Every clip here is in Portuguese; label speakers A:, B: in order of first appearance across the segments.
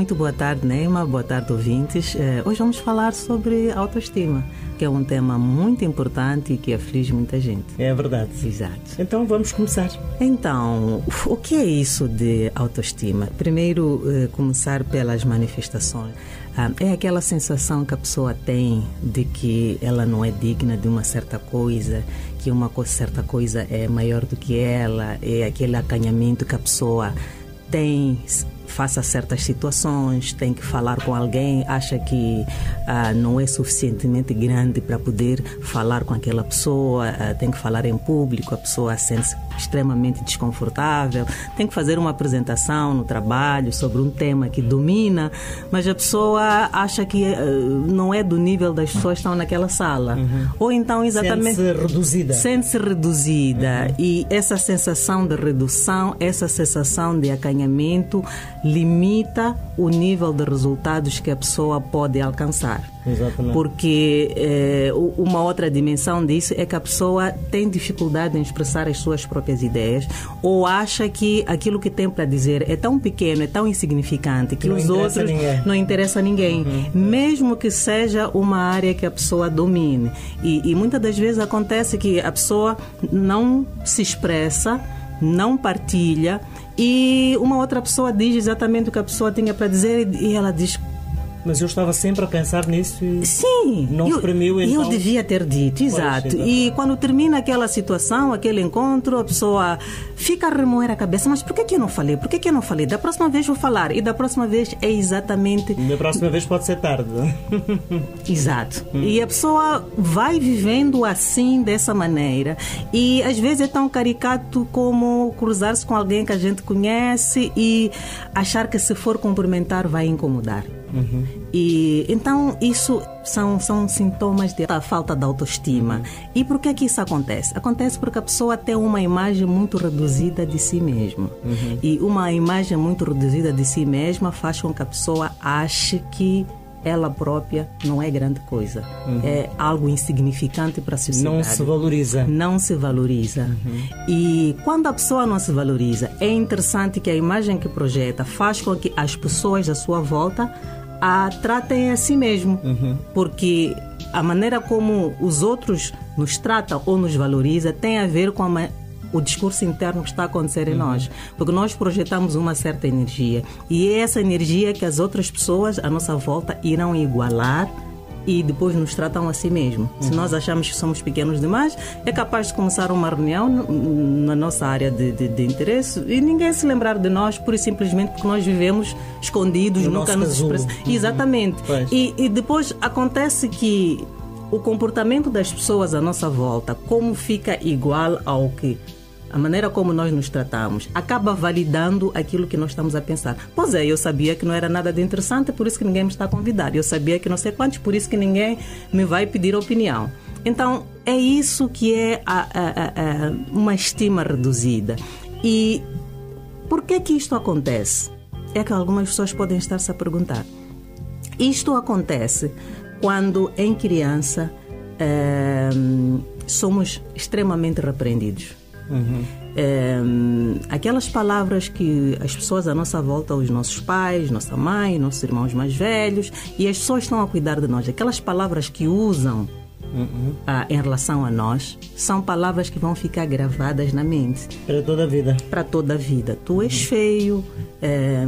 A: Muito boa tarde, Neima. Boa tarde, ouvintes. Eh, hoje vamos falar sobre autoestima, que é um tema muito importante e que aflige muita gente.
B: É verdade.
A: Exato.
B: Então vamos começar.
A: Então, o que é isso de autoestima? Primeiro, eh, começar pelas manifestações. Ah, é aquela sensação que a pessoa tem de que ela não é digna de uma certa coisa, que uma certa coisa é maior do que ela, é aquele acanhamento que a pessoa tem faça certas situações, tem que falar com alguém, acha que ah, não é suficientemente grande para poder falar com aquela pessoa, ah, tem que falar em público, a pessoa sente-se extremamente desconfortável, tem que fazer uma apresentação no trabalho sobre um tema que domina, mas a pessoa acha que uh, não é do nível das pessoas que estão naquela sala. Uhum. Ou então exatamente
B: sente-se reduzida.
A: Sente-se reduzida uhum. e essa sensação de redução, essa sensação de acanhamento limita o nível de resultados que a pessoa pode alcançar.
B: Exatamente.
A: Porque eh, uma outra dimensão disso é que a pessoa tem dificuldade em expressar as suas próprias ideias ou acha que aquilo que tem para dizer é tão pequeno, é tão insignificante que
B: não
A: os outros não interessa a ninguém, uhum. mesmo que seja uma área que a pessoa domine. E, e muitas das vezes acontece que a pessoa não se expressa não partilha e uma outra pessoa diz exatamente o que a pessoa tinha para dizer e ela diz
B: mas eu estava sempre a pensar nisso e
A: Sim,
B: não
A: eu,
B: exprimiu então.
A: Eu devia ter dito, exato. e quando termina aquela situação, aquele encontro, a pessoa fica a remoer a cabeça, mas por que, que eu não falei? Por que, que eu não falei? Da próxima vez vou falar. E da próxima vez é exatamente.
B: Da próxima vez pode ser tarde.
A: exato. Hum. E a pessoa vai vivendo assim, dessa maneira. E às vezes é tão caricato como cruzar-se com alguém que a gente conhece e achar que se for cumprimentar vai incomodar. Uhum. E então isso são, são sintomas da falta de autoestima. Uhum. E por que que isso acontece? Acontece porque a pessoa tem uma imagem muito reduzida de si mesma. Uhum. E uma imagem muito reduzida de si mesma faz com que a pessoa ache que ela própria não é grande coisa. Uhum. É algo insignificante para a sociedade.
B: Não se valoriza.
A: Não se valoriza. Uhum. E quando a pessoa não se valoriza, é interessante que a imagem que projeta faz com que as pessoas à sua volta a tratem a si mesmo. Uhum. Porque a maneira como os outros nos tratam ou nos valoriza tem a ver com a, o discurso interno que está a acontecer em uhum. nós. Porque nós projetamos uma certa energia. E é essa energia que as outras pessoas à nossa volta irão igualar e depois nos tratam a si mesmo. Uhum. Se nós achamos que somos pequenos demais, é capaz de começar uma reunião na nossa área de, de, de interesse e ninguém se lembrar de nós, pura e simplesmente porque nós vivemos escondidos,
B: no
A: nunca nos expressamos. Uhum. Exatamente. E, e depois acontece que o comportamento das pessoas à nossa volta, como fica igual ao que a maneira como nós nos tratamos, acaba validando aquilo que nós estamos a pensar. Pois é, eu sabia que não era nada de interessante, por isso que ninguém me está a convidar. Eu sabia que não sei quantos, por isso que ninguém me vai pedir opinião. Então, é isso que é a, a, a, uma estima reduzida. E por que que isto acontece? É que algumas pessoas podem estar se a perguntar. Isto acontece quando, em criança, é, somos extremamente repreendidos Uhum. É, aquelas palavras que as pessoas à nossa volta, os nossos pais, nossa mãe, nossos irmãos mais velhos, e as pessoas estão a cuidar de nós, aquelas palavras que usam uhum. ah, em relação a nós, são palavras que vão ficar gravadas na mente.
B: Para toda a vida.
A: Para toda a vida. Tu és uhum. feio. É,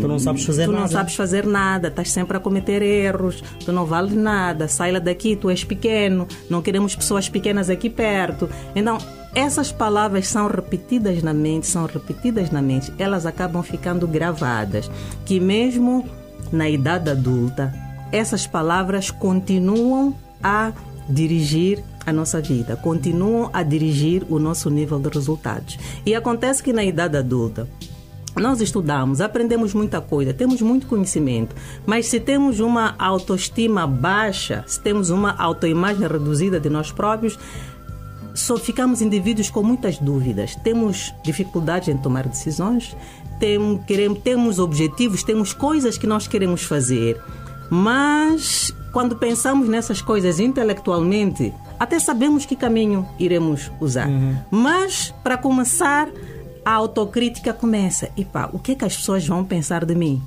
B: tu não sabes fazer
A: tu
B: nada.
A: Tu não sabes fazer nada, estás sempre a cometer erros, tu não vales nada, sai lá daqui, tu és pequeno, não queremos pessoas pequenas aqui perto. Então, essas palavras são repetidas na mente, são repetidas na mente, elas acabam ficando gravadas, que mesmo na idade adulta, essas palavras continuam a dirigir a nossa vida, continuam a dirigir o nosso nível de resultados. E acontece que na idade adulta, nós estudamos, aprendemos muita coisa, temos muito conhecimento, mas se temos uma autoestima baixa, se temos uma autoimagem reduzida de nós próprios, só ficamos indivíduos com muitas dúvidas. Temos dificuldades em tomar decisões, temos, queremos, temos objetivos, temos coisas que nós queremos fazer, mas quando pensamos nessas coisas intelectualmente, até sabemos que caminho iremos usar. Uhum. Mas, para começar, a autocrítica começa. E pá, o que é que as pessoas vão pensar de mim?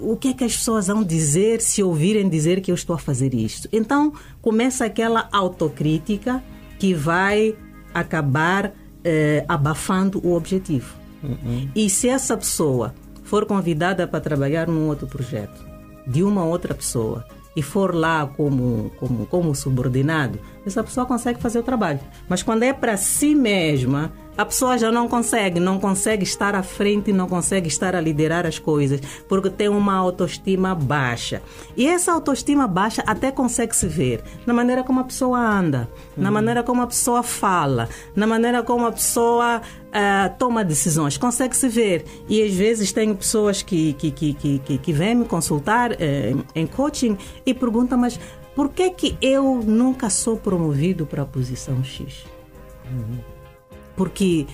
A: O que é que as pessoas vão dizer se ouvirem dizer que eu estou a fazer isto? Então começa aquela autocrítica que vai acabar eh, abafando o objetivo. Uhum. E se essa pessoa for convidada para trabalhar num outro projeto de uma outra pessoa e for lá como, como, como subordinado, essa pessoa consegue fazer o trabalho. Mas quando é para si mesma, a pessoa já não consegue, não consegue estar à frente, não consegue estar a liderar as coisas, porque tem uma autoestima baixa. E essa autoestima baixa até consegue se ver na maneira como a pessoa anda, uhum. na maneira como a pessoa fala, na maneira como a pessoa uh, toma decisões. Consegue se ver. E às vezes tenho pessoas que, que, que, que, que vêm me consultar uh, em coaching e perguntam, mas por que, que eu nunca sou promovido para a posição X? Uhum. Porque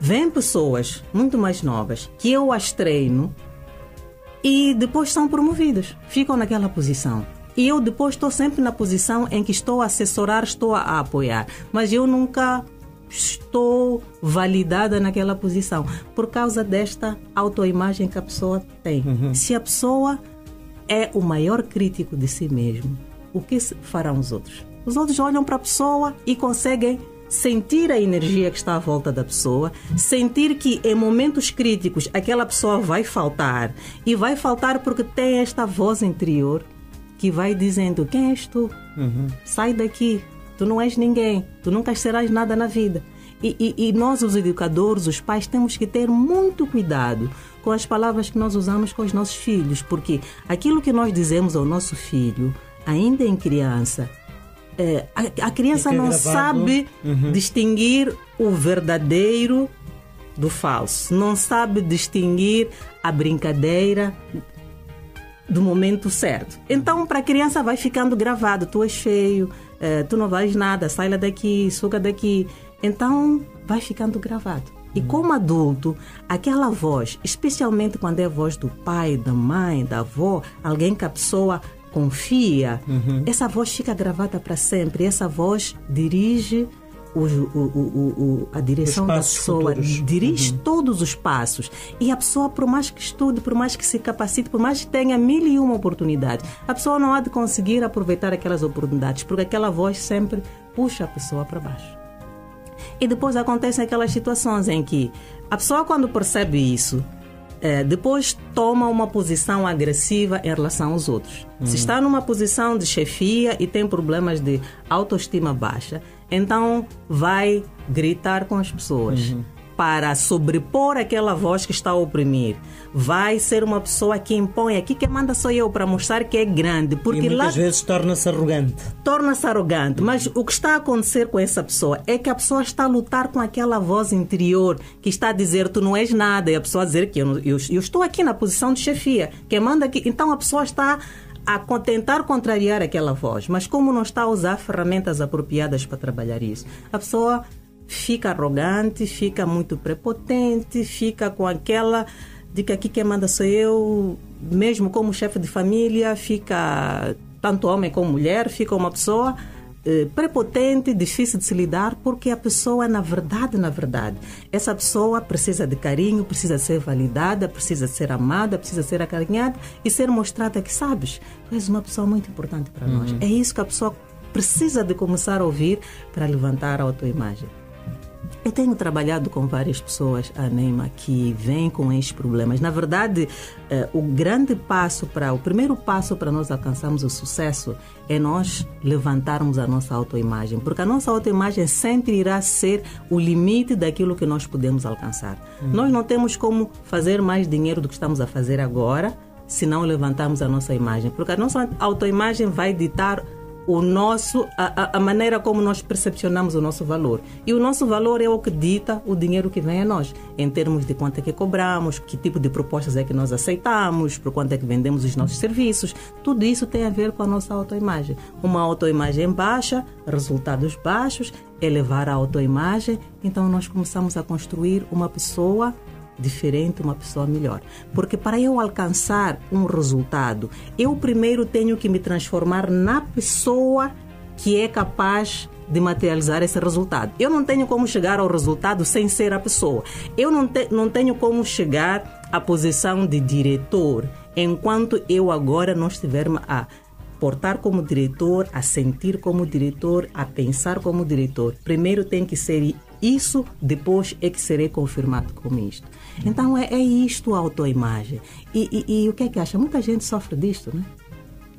A: vêm pessoas muito mais novas que eu as treino e depois são promovidas, ficam naquela posição. E eu depois estou sempre na posição em que estou a assessorar, estou a apoiar, mas eu nunca estou validada naquela posição por causa desta autoimagem que a pessoa tem. Uhum. Se a pessoa é o maior crítico de si mesmo, o que farão os outros? Os outros olham para a pessoa e conseguem sentir a energia que está à volta da pessoa, sentir que em momentos críticos aquela pessoa vai faltar e vai faltar porque tem esta voz interior que vai dizendo: Quem és tu? Uhum. Sai daqui, tu não és ninguém, tu nunca serás nada na vida. E, e, e, nós, os educadores, os pais, temos que ter muito cuidado com as palavras que nós usamos com os nossos filhos, porque aquilo que nós dizemos ao nosso filho, ainda em criança, a, a, criança não gravado. sabe uhum. distinguir o verdadeiro do falso, não sabe distinguir a brincadeira do momento certo. Então, para a criança vai ficando gravado: tu és feio, é, tu não vales nada, sai lá daqui, suga daqui. Então, vai ficando gravado. E uhum. como adulto, aquela voz, especialmente quando é a voz do pai, da mãe, da avó, alguém que a pessoa confia, uhum. essa voz fica gravada para sempre. Essa voz dirige o, o, o, a direção da pessoa, futuros. dirige uhum. todos os passos. E a pessoa, por mais que estude, por mais que se capacite, por mais que tenha mil e uma oportunidades, a pessoa não há de conseguir aproveitar aquelas oportunidades, porque aquela voz sempre puxa a pessoa para baixo. E depois acontecem aquelas situações em que a pessoa, quando percebe isso, depois toma uma posição agressiva em relação aos outros. Uhum. Se está numa posição de chefia e tem problemas de autoestima baixa, então vai gritar com as pessoas. Uhum para sobrepor aquela voz que está a oprimir. Vai ser uma pessoa que impõe. Aqui quem manda sou eu para mostrar que é grande. Porque
B: e muitas
A: lá
B: vezes torna-se arrogante.
A: Torna-se arrogante. Mas o que está a acontecer com essa pessoa é que a pessoa está a lutar com aquela voz interior que está a dizer tu não és nada. E a pessoa a dizer que eu, eu, eu estou aqui na posição de chefia. Quem manda aqui. Então a pessoa está a tentar contrariar aquela voz, mas como não está a usar ferramentas apropriadas para trabalhar isso, a pessoa fica arrogante, fica muito prepotente, fica com aquela de que aqui quem manda sou eu, mesmo como chefe de família, fica tanto homem como mulher, fica uma pessoa eh, prepotente, difícil de se lidar, porque a pessoa, na verdade, na verdade, essa pessoa precisa de carinho, precisa ser validada, precisa ser amada, precisa ser acarinhada e ser mostrada que, sabes, tu és uma pessoa muito importante para uhum. nós. É isso que a pessoa precisa de começar a ouvir para levantar a autoimagem. Eu tenho trabalhado com várias pessoas, a Neima, que vêm com estes problemas. Na verdade, eh, o grande passo para, o primeiro passo para nós alcançarmos o sucesso é nós levantarmos a nossa autoimagem, porque a nossa autoimagem sempre irá ser o limite daquilo que nós podemos alcançar. Hum. Nós não temos como fazer mais dinheiro do que estamos a fazer agora se não levantarmos a nossa imagem, porque a nossa autoimagem vai ditar o nosso, a, a, maneira como nós percepcionamos o nosso valor. E o nosso valor é o que dita o dinheiro que vem a nós, em termos de quanto é que cobramos, que tipo de propostas é que nós aceitamos, por quanto é que vendemos os nossos serviços. Tudo isso tem a ver com a nossa autoimagem. Uma autoimagem baixa, resultados baixos, elevar a autoimagem. Então nós começamos a construir uma pessoa diferente, uma pessoa melhor. Porque para eu alcançar um resultado, eu primeiro tenho que me transformar na pessoa que é capaz de materializar esse resultado. Eu não tenho como chegar ao resultado sem ser a pessoa. Eu não, te, não tenho como chegar à posição de diretor enquanto eu agora não estiver a portar como diretor, a sentir como diretor, a pensar como diretor. Primeiro tem que ser isso, depois é que serei confirmado como isto. Então é, é isto a autoimagem. E, e, e, o que é que acha? Muita gente sofre disto, né?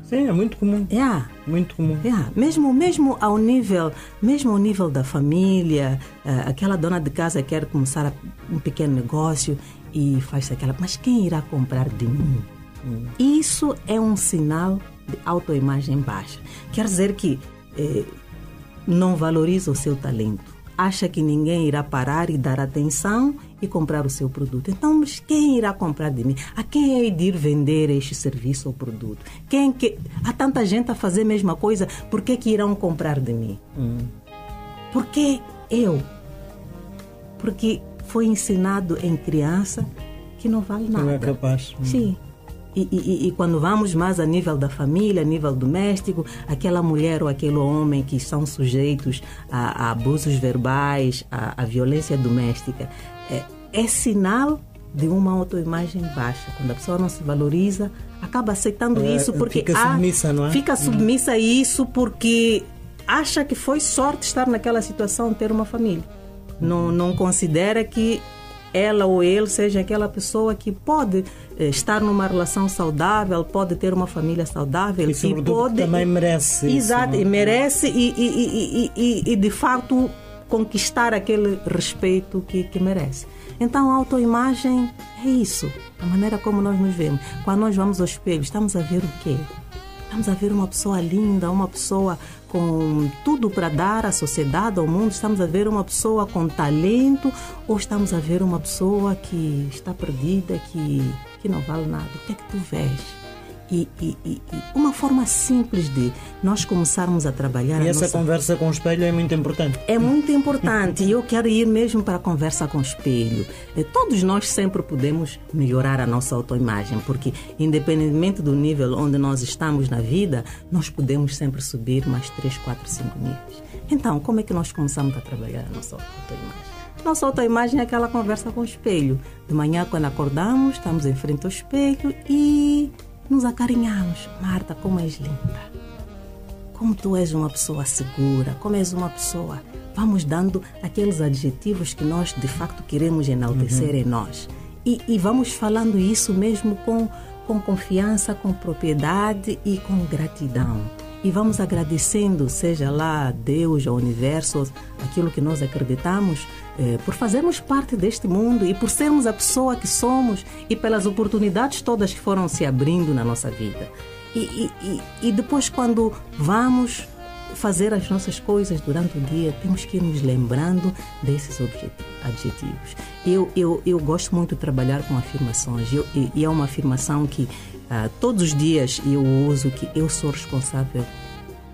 B: Sim, é muito comum.
A: É.
B: Muito comum.
A: É. Mesmo, mesmo ao nível, mesmo ao nível da família, uh, aquela dona de casa quer começar um pequeno negócio e faz aquela, mas quem irá comprar de mim? Hum. Isso é um sinal de autoimagem baixa. Quer dizer que eh, não valoriza o seu talento acha que ninguém irá parar e dar atenção e comprar o seu produto. Então, mas quem irá comprar de mim? A quem é de ir vender este serviço ou produto? Quem que há tanta gente a fazer a mesma coisa, por que que irão comprar de mim? Hum. Por que eu? Porque foi ensinado em criança que não vale nada.
B: Não é capaz.
A: Hum. Sim. E, e, e, quando vamos mais a nível da família, a nível doméstico, aquela mulher ou aquele homem que são sujeitos a, a abusos verbais, a, a violência doméstica, é, é, sinal de uma autoimagem baixa. Quando a pessoa não se valoriza, acaba aceitando é, isso porque
B: fica há, submissa, não é?
A: Fica hum. submissa a isso porque acha que foi sorte estar naquela situação, ter uma família. Não, não considera que ela ou ele seja aquela pessoa que pode eh, estar numa relação saudável, pode ter uma família saudável
B: e, e pode também merece
A: exato
B: isso,
A: e merece e, e, e, e, de fato conquistar aquele respeito que, que merece. Então a autoimagem é isso, a maneira como nós nos vemos. Quando nós vamos ao espelho, estamos a ver o quê? Estamos a ver uma pessoa linda, uma pessoa com tudo para dar à sociedade, ao mundo? Estamos a ver uma pessoa com talento ou estamos a ver uma pessoa que está perdida, que, que não vale nada? O que é que tu vês? E, e, e, uma forma simples de nós começarmos a trabalhar.
B: E
A: a
B: essa
A: nossa...
B: conversa com o espelho é muito importante.
A: É muito importante e eu quero ir mesmo para a conversa com o espelho. Eh, todos nós sempre podemos melhorar a nossa autoimagem, porque independentemente do nível onde nós estamos na vida, nós podemos sempre subir mais 3, 4, 5 níveis. Então, como é que nós começamos a trabalhar a nossa autoimagem? Nossa autoimagem é aquela conversa com o espelho. De manhã, quando acordamos, estamos em frente ao espelho e nos acarinhamos. Marta, como és linda. Como tu és uma pessoa segura, como és uma pessoa. Vamos dando aqueles adjetivos que nós de facto queremos enaltecer uhum. em nós. E, e vamos falando isso mesmo com, com confiança, com propriedade e com gratidão e vamos agradecendo, seja lá Deus, o universo, aquilo que nós acreditamos, eh, por fazermos parte deste mundo e por sermos a pessoa que somos e pelas oportunidades todas que foram se abrindo na nossa vida. E, e, e, e depois, quando vamos fazer as nossas coisas durante o dia, temos que ir nos lembrando desses adjetivos. Eu, eu, eu gosto muito de trabalhar com afirmações eu, e é uma afirmação que ah, todos os dias eu uso que eu sou responsável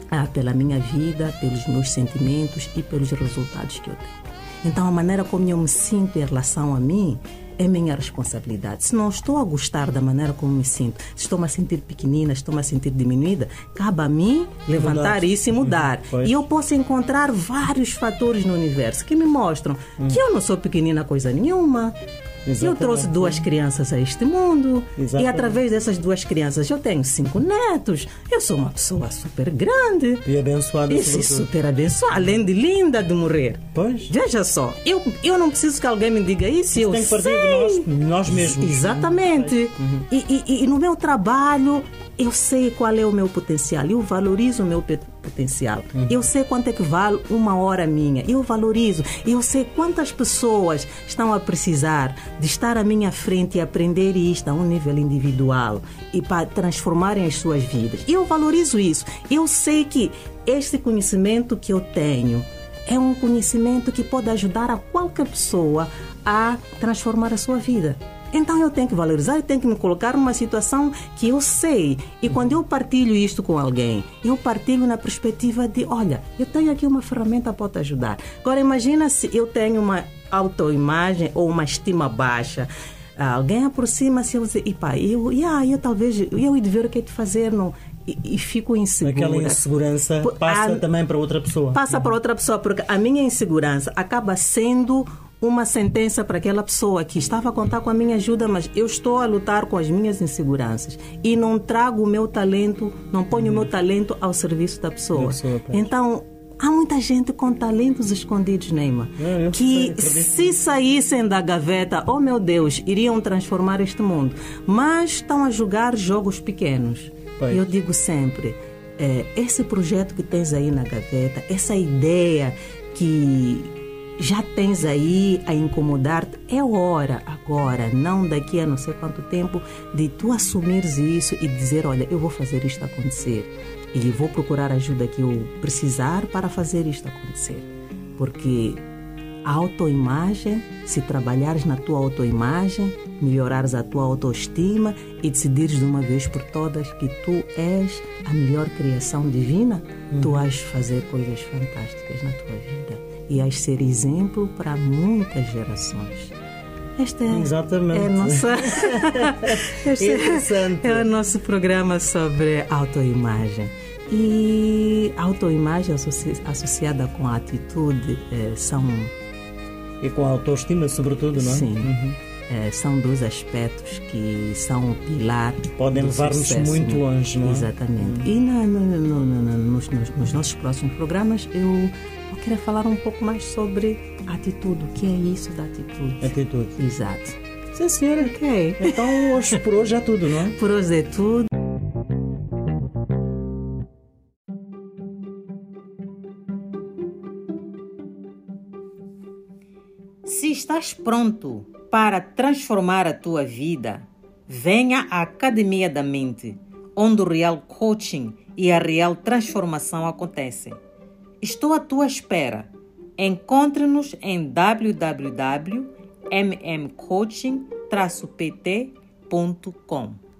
A: ah, pela minha vida, pelos meus sentimentos e pelos resultados que eu tenho. Então, a maneira como eu me sinto em relação a mim é minha responsabilidade. Se não estou a gostar da maneira como me sinto, se estou-me a sentir pequenina, estou-me a sentir diminuída, cabe a mim levantar mudar. isso e mudar. Uhum, e eu posso encontrar vários fatores no universo que me mostram uhum. que eu não sou pequenina coisa nenhuma, Exatamente. Eu trouxe duas crianças a este mundo Exatamente. e através dessas duas crianças eu tenho cinco netos. Eu sou uma pessoa super grande.
B: E abençoada.
A: E super abençoada, além de linda de morrer.
B: Pois.
A: Veja só, eu, eu não preciso que alguém me diga isso. isso eu
B: tem
A: que partir
B: de nós, nós mesmos.
A: Exatamente. Uhum. E, e, e no meu trabalho eu sei qual é o meu potencial, eu valorizo o meu potencial. Uhum. Eu sei quanto é que vale uma hora minha, eu valorizo. Eu sei quantas pessoas estão a precisar de estar à minha frente e aprender isto a um nível individual e para transformarem as suas vidas. Eu valorizo isso. Eu sei que este conhecimento que eu tenho é um conhecimento que pode ajudar a qualquer pessoa a transformar a sua vida. Então eu tenho que valorizar e tenho que me colocar numa situação que eu sei. E quando eu partilho isto com alguém, eu partilho na perspectiva de, olha, eu tenho aqui uma ferramenta para te ajudar. Agora imagina se eu tenho uma autoimagem ou uma estima baixa. Alguém aproxima-se e eu diz, pá, eu, yeah, eu talvez, eu ia ver o que é que fazer, não, e, e, fico insegura.
B: Aquela insegurança passa a, também para outra pessoa.
A: Passa para outra pessoa, porque a minha insegurança acaba sendo uma sentença para aquela pessoa que estava a contar com a minha ajuda, mas eu estou a lutar com as minhas inseguranças e não trago o meu talento, não ponho o meu talento ao serviço da pessoa. pessoa então, há muita gente com talentos escondidos, Neymar, é, que sei, se saíssem da gaveta, oh meu Deus, iriam transformar este mundo, mas estão a jogar jogos pequenos. Pois. Eu digo sempre, é, esse projeto que tens aí na gaveta, essa ideia que já tens aí a incomodar-te, é hora agora, não daqui a não sei quanto tempo, de tu assumires isso e dizer: Olha, eu vou fazer isto acontecer e vou procurar a ajuda que eu precisar para fazer isto acontecer. Porque a autoimagem, se trabalhares na tua autoimagem, melhorares a tua autoestima e decidires de uma vez por todas que tu és a melhor criação divina, tu uhum. vais fazer coisas fantásticas na tua vida e a ser exemplo para muitas gerações. Este é,
B: Exatamente.
A: É, nossa, é, é o nosso programa sobre autoimagem. E autoimagem associada com a atitude eh, são.
B: E com a autoestima, sobretudo, não é?
A: Sim. Uhum. É, são dois aspectos que são o pilar.
B: Podem levar-nos muito longe, não é?
A: Exatamente. Uhum. E na, no, no, no, nos, nos nossos próximos programas eu queria falar um pouco mais sobre atitude. O que é isso da atitude?
B: Atitude.
A: Exato.
B: Sim, senhora.
A: Ok.
B: Então, hoje, por hoje é tudo, não é?
A: Por hoje é tudo. Se estás pronto para transformar a tua vida, venha à Academia da Mente, onde o real coaching e a real transformação acontecem. Estou à tua espera. Encontre-nos em www.mmcoaching-pt.com.